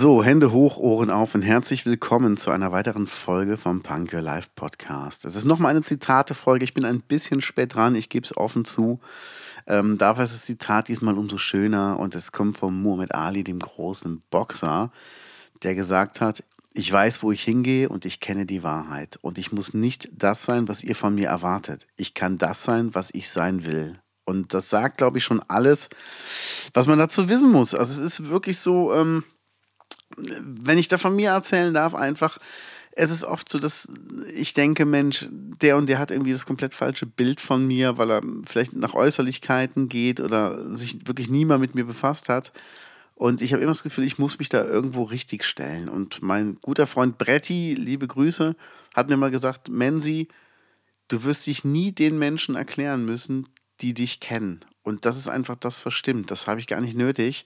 So, Hände hoch, Ohren auf und herzlich willkommen zu einer weiteren Folge vom Punk Your Life Podcast. Es ist nochmal eine Zitate-Folge. Ich bin ein bisschen spät dran, ich gebe es offen zu. Ähm, dafür ist das Zitat diesmal umso schöner und es kommt von Muhammad Ali, dem großen Boxer, der gesagt hat, ich weiß, wo ich hingehe und ich kenne die Wahrheit. Und ich muss nicht das sein, was ihr von mir erwartet. Ich kann das sein, was ich sein will. Und das sagt, glaube ich, schon alles, was man dazu wissen muss. Also es ist wirklich so, ähm, wenn ich da von mir erzählen darf, einfach, es ist oft so, dass ich denke, Mensch, der und der hat irgendwie das komplett falsche Bild von mir, weil er vielleicht nach Äußerlichkeiten geht oder sich wirklich niemand mit mir befasst hat. Und ich habe immer das Gefühl, ich muss mich da irgendwo richtig stellen. Und mein guter Freund Bretti, liebe Grüße, hat mir mal gesagt, Menzi, du wirst dich nie den Menschen erklären müssen, die dich kennen. Und das ist einfach das, was stimmt. Das habe ich gar nicht nötig.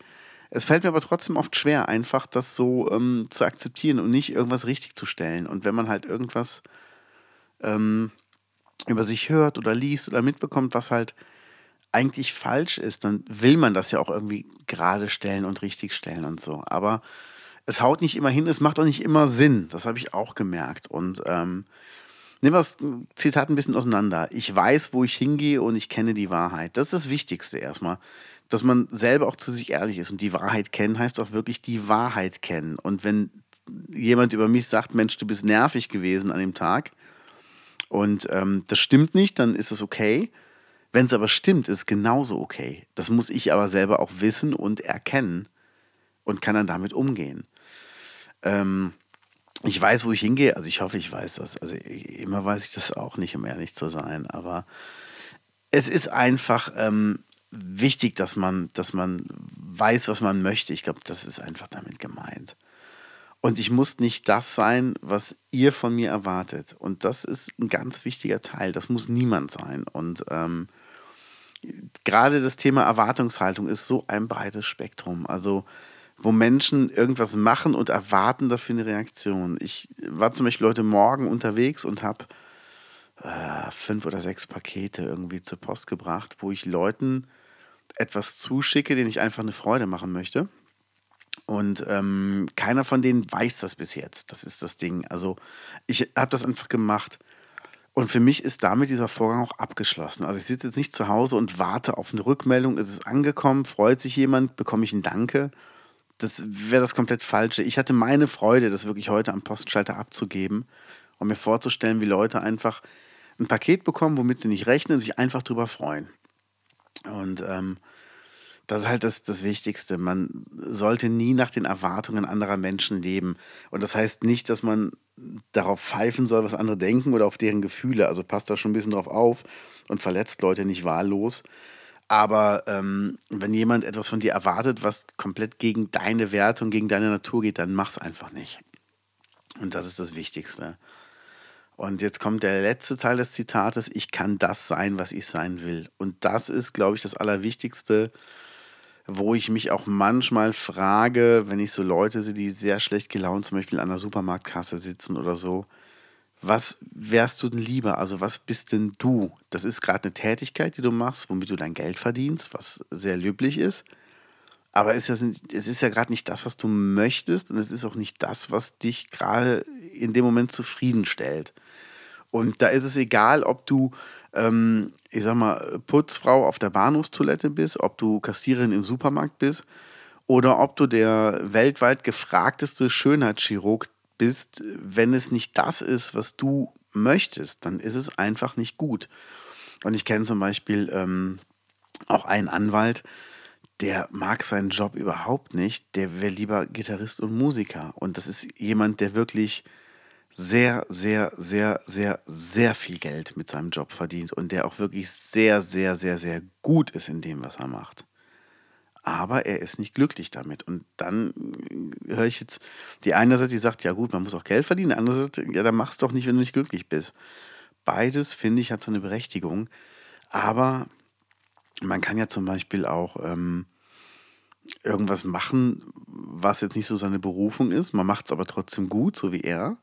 Es fällt mir aber trotzdem oft schwer, einfach das so ähm, zu akzeptieren und nicht irgendwas richtig zu stellen. Und wenn man halt irgendwas ähm, über sich hört oder liest oder mitbekommt, was halt eigentlich falsch ist, dann will man das ja auch irgendwie gerade stellen und richtig stellen und so. Aber es haut nicht immer hin, es macht auch nicht immer Sinn. Das habe ich auch gemerkt. Und ähm, nehmen wir das Zitat ein bisschen auseinander. Ich weiß, wo ich hingehe und ich kenne die Wahrheit. Das ist das Wichtigste erstmal dass man selber auch zu sich ehrlich ist. Und die Wahrheit kennen heißt auch wirklich die Wahrheit kennen. Und wenn jemand über mich sagt, Mensch, du bist nervig gewesen an dem Tag und ähm, das stimmt nicht, dann ist das okay. Wenn es aber stimmt, ist es genauso okay. Das muss ich aber selber auch wissen und erkennen und kann dann damit umgehen. Ähm, ich weiß, wo ich hingehe, also ich hoffe, ich weiß das. Also immer weiß ich das auch nicht, um ehrlich zu sein, aber es ist einfach, ähm, wichtig, dass man, dass man weiß, was man möchte. Ich glaube, das ist einfach damit gemeint. Und ich muss nicht das sein, was ihr von mir erwartet. Und das ist ein ganz wichtiger Teil. Das muss niemand sein. Und ähm, gerade das Thema Erwartungshaltung ist so ein breites Spektrum. Also, wo Menschen irgendwas machen und erwarten dafür eine Reaktion. Ich war zum Beispiel heute Morgen unterwegs und habe äh, fünf oder sechs Pakete irgendwie zur Post gebracht, wo ich Leuten etwas zuschicke, den ich einfach eine Freude machen möchte. Und ähm, keiner von denen weiß das bis jetzt. Das ist das Ding. Also ich habe das einfach gemacht. Und für mich ist damit dieser Vorgang auch abgeschlossen. Also ich sitze jetzt nicht zu Hause und warte auf eine Rückmeldung. Ist es angekommen? Freut sich jemand? Bekomme ich ein Danke? Das wäre das komplett Falsche. Ich hatte meine Freude, das wirklich heute am Postschalter abzugeben und mir vorzustellen, wie Leute einfach ein Paket bekommen, womit sie nicht rechnen, sich einfach drüber freuen. Und ähm, das ist halt das, das Wichtigste. Man sollte nie nach den Erwartungen anderer Menschen leben. Und das heißt nicht, dass man darauf pfeifen soll, was andere denken oder auf deren Gefühle. Also passt da schon ein bisschen drauf auf und verletzt Leute nicht wahllos. Aber ähm, wenn jemand etwas von dir erwartet, was komplett gegen deine Werte und gegen deine Natur geht, dann mach's einfach nicht. Und das ist das Wichtigste. Und jetzt kommt der letzte Teil des Zitates, ich kann das sein, was ich sein will. Und das ist, glaube ich, das Allerwichtigste, wo ich mich auch manchmal frage, wenn ich so Leute sehe, die sehr schlecht gelaunt zum Beispiel an der Supermarktkasse sitzen oder so, was wärst du denn lieber? Also was bist denn du? Das ist gerade eine Tätigkeit, die du machst, womit du dein Geld verdienst, was sehr löblich ist. Aber es ist ja, es ist ja gerade nicht das, was du möchtest und es ist auch nicht das, was dich gerade in dem Moment zufriedenstellt. Und da ist es egal, ob du, ähm, ich sag mal, Putzfrau auf der Bahnhofstoilette bist, ob du Kassiererin im Supermarkt bist oder ob du der weltweit gefragteste Schönheitschirurg bist. Wenn es nicht das ist, was du möchtest, dann ist es einfach nicht gut. Und ich kenne zum Beispiel ähm, auch einen Anwalt, der mag seinen Job überhaupt nicht. Der wäre lieber Gitarrist und Musiker. Und das ist jemand, der wirklich sehr, sehr, sehr, sehr, sehr viel Geld mit seinem Job verdient und der auch wirklich sehr, sehr, sehr, sehr gut ist in dem, was er macht. Aber er ist nicht glücklich damit. Und dann höre ich jetzt die eine Seite, die sagt, ja gut, man muss auch Geld verdienen, die andere Seite, ja, dann mach's doch nicht, wenn du nicht glücklich bist. beides, finde ich, hat so eine Berechtigung. Aber man kann ja zum Beispiel auch ähm, irgendwas machen, was jetzt nicht so seine Berufung ist. Man macht es aber trotzdem gut, so wie er.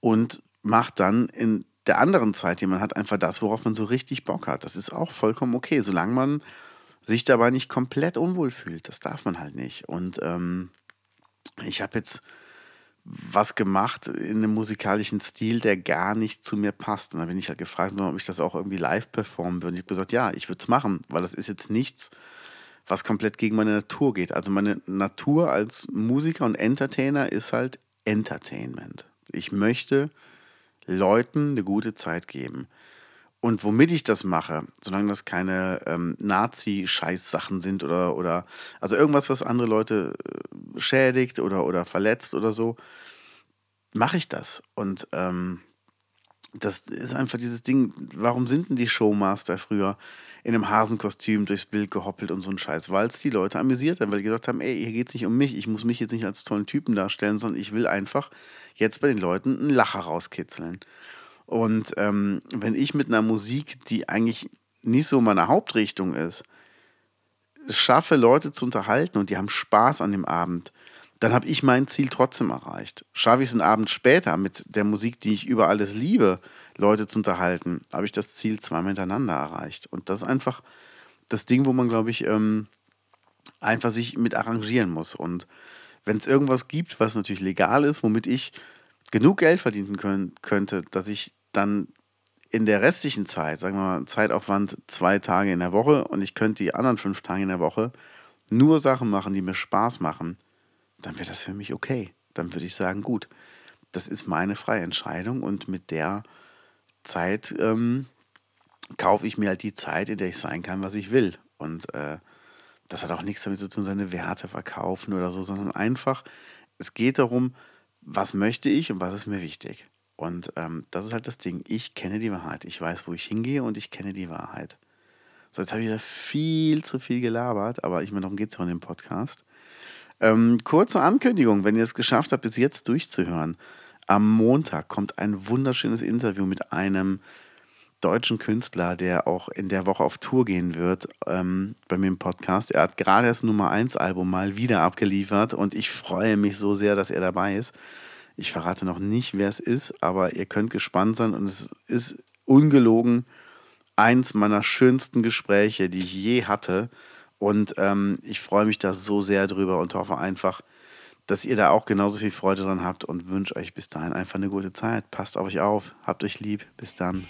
Und macht dann in der anderen Zeit, die man hat, einfach das, worauf man so richtig Bock hat. Das ist auch vollkommen okay, solange man sich dabei nicht komplett unwohl fühlt. Das darf man halt nicht. Und ähm, ich habe jetzt was gemacht in einem musikalischen Stil, der gar nicht zu mir passt. Und da bin ich halt gefragt ob ich das auch irgendwie live performen würde. Und ich habe gesagt, ja, ich würde es machen, weil das ist jetzt nichts, was komplett gegen meine Natur geht. Also meine Natur als Musiker und Entertainer ist halt Entertainment. Ich möchte Leuten eine gute Zeit geben. Und womit ich das mache, solange das keine ähm, Nazi-Scheiß-Sachen sind oder, oder also irgendwas, was andere Leute äh, schädigt oder, oder verletzt oder so, mache ich das. Und ähm, das ist einfach dieses Ding, warum sind denn die Showmaster früher in einem Hasenkostüm durchs Bild gehoppelt und so ein Scheiß? Weil es die Leute amüsiert haben, weil die gesagt haben, ey, hier geht es nicht um mich, ich muss mich jetzt nicht als tollen Typen darstellen, sondern ich will einfach jetzt bei den Leuten einen Lacher rauskitzeln. Und ähm, wenn ich mit einer Musik, die eigentlich nicht so meine Hauptrichtung ist, schaffe, Leute zu unterhalten und die haben Spaß an dem Abend, dann habe ich mein Ziel trotzdem erreicht. Schaffe ich es einen Abend später mit der Musik, die ich über alles liebe, Leute zu unterhalten, habe ich das Ziel zweimal hintereinander erreicht. Und das ist einfach das Ding, wo man, glaube ich, ähm, einfach sich mit arrangieren muss. Und wenn es irgendwas gibt, was natürlich legal ist, womit ich genug Geld verdienen können, könnte, dass ich dann in der restlichen Zeit, sagen wir mal, Zeitaufwand zwei Tage in der Woche und ich könnte die anderen fünf Tage in der Woche nur Sachen machen, die mir Spaß machen, dann wäre das für mich okay. Dann würde ich sagen, gut, das ist meine freie Entscheidung und mit der Zeit ähm, kaufe ich mir halt die Zeit, in der ich sein kann, was ich will. Und äh, das hat auch nichts damit zu tun, seine Werte verkaufen oder so, sondern einfach, es geht darum, was möchte ich und was ist mir wichtig. Und ähm, das ist halt das Ding. Ich kenne die Wahrheit. Ich weiß, wo ich hingehe und ich kenne die Wahrheit. So, jetzt habe ich da viel zu viel gelabert, aber ich meine, darum geht es ja in dem Podcast. Ähm, kurze Ankündigung, wenn ihr es geschafft habt, bis jetzt durchzuhören. Am Montag kommt ein wunderschönes Interview mit einem deutschen Künstler, der auch in der Woche auf Tour gehen wird ähm, bei mir im Podcast. Er hat gerade das Nummer 1 Album mal wieder abgeliefert und ich freue mich so sehr, dass er dabei ist. Ich verrate noch nicht, wer es ist, aber ihr könnt gespannt sein und es ist ungelogen eins meiner schönsten Gespräche, die ich je hatte. Und ähm, ich freue mich da so sehr drüber und hoffe einfach, dass ihr da auch genauso viel Freude dran habt und wünsche euch bis dahin einfach eine gute Zeit. Passt auf euch auf, habt euch lieb. Bis dann.